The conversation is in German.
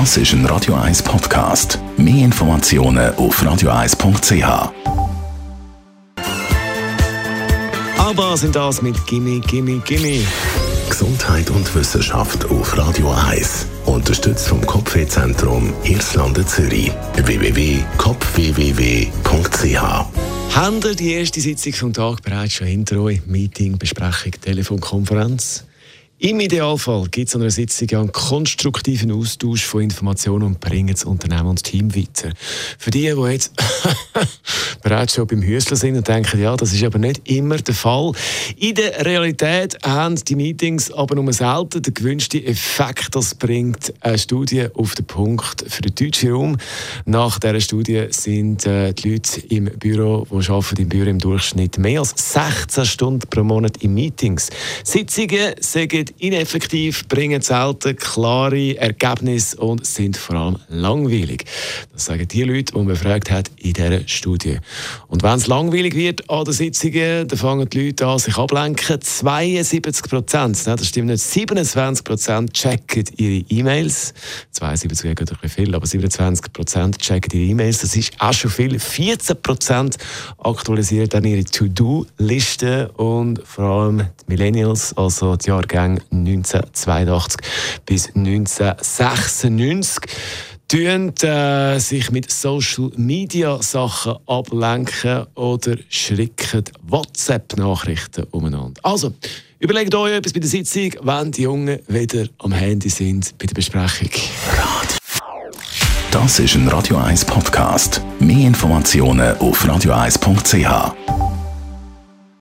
Das ist ein Radio 1 Podcast. Mehr Informationen auf radio1.ch. Aber sind das mit Gimme, Gimme, Gimme. Gesundheit und Wissenschaft auf Radio 1. Unterstützt vom Kopfwehzentrum Irlande Zürich. www.kopfwww.ch Haben ihr die erste Sitzung vom Tag bereits schon hinter euch? Meeting, Besprechung, Telefonkonferenz? Im Idealfall gibt es an einer Sitzung einen konstruktiven Austausch von Informationen und bringen das Unternehmen und das Team weiter. Für die, die jetzt bereits schon beim Hüsler sind und denken, ja, das ist aber nicht immer der Fall. In der Realität haben die Meetings aber nur selten den gewünschten Effekt. Das bringt eine Studie auf den Punkt für den deutschen Raum. Nach dieser Studie sind äh, die Leute im Büro, die arbeiten im Büro im Durchschnitt mehr als 16 Stunden pro Monat in Meetings. Sitzungen sagen ineffektiv, bringen selten klare Ergebnisse und sind vor allem langweilig. Das sagen die Leute, die man befragt hat in dieser Studie. Und wenn es langweilig wird an den Sitzungen, dann fangen die Leute an, sich ablenken. 72 Prozent, das stimmt nicht, 27 Prozent checken ihre E-Mails. 72 wäre ein viel, aber 27 Prozent checken ihre E-Mails. Das ist auch schon viel. 14 Prozent aktualisieren dann ihre To-Do-Liste und vor allem die Millennials, also die Jahrgänge 1982 bis 1996 tun äh, sich mit Social Media Sachen ablenken oder schricken WhatsApp-Nachrichten umeinander. Also, überlegt euch etwas bei der Sitzung, wenn die Jungen wieder am Handy sind bei der Besprechung. Das ist ein Radio 1 Podcast. Mehr Informationen auf radio1.ch.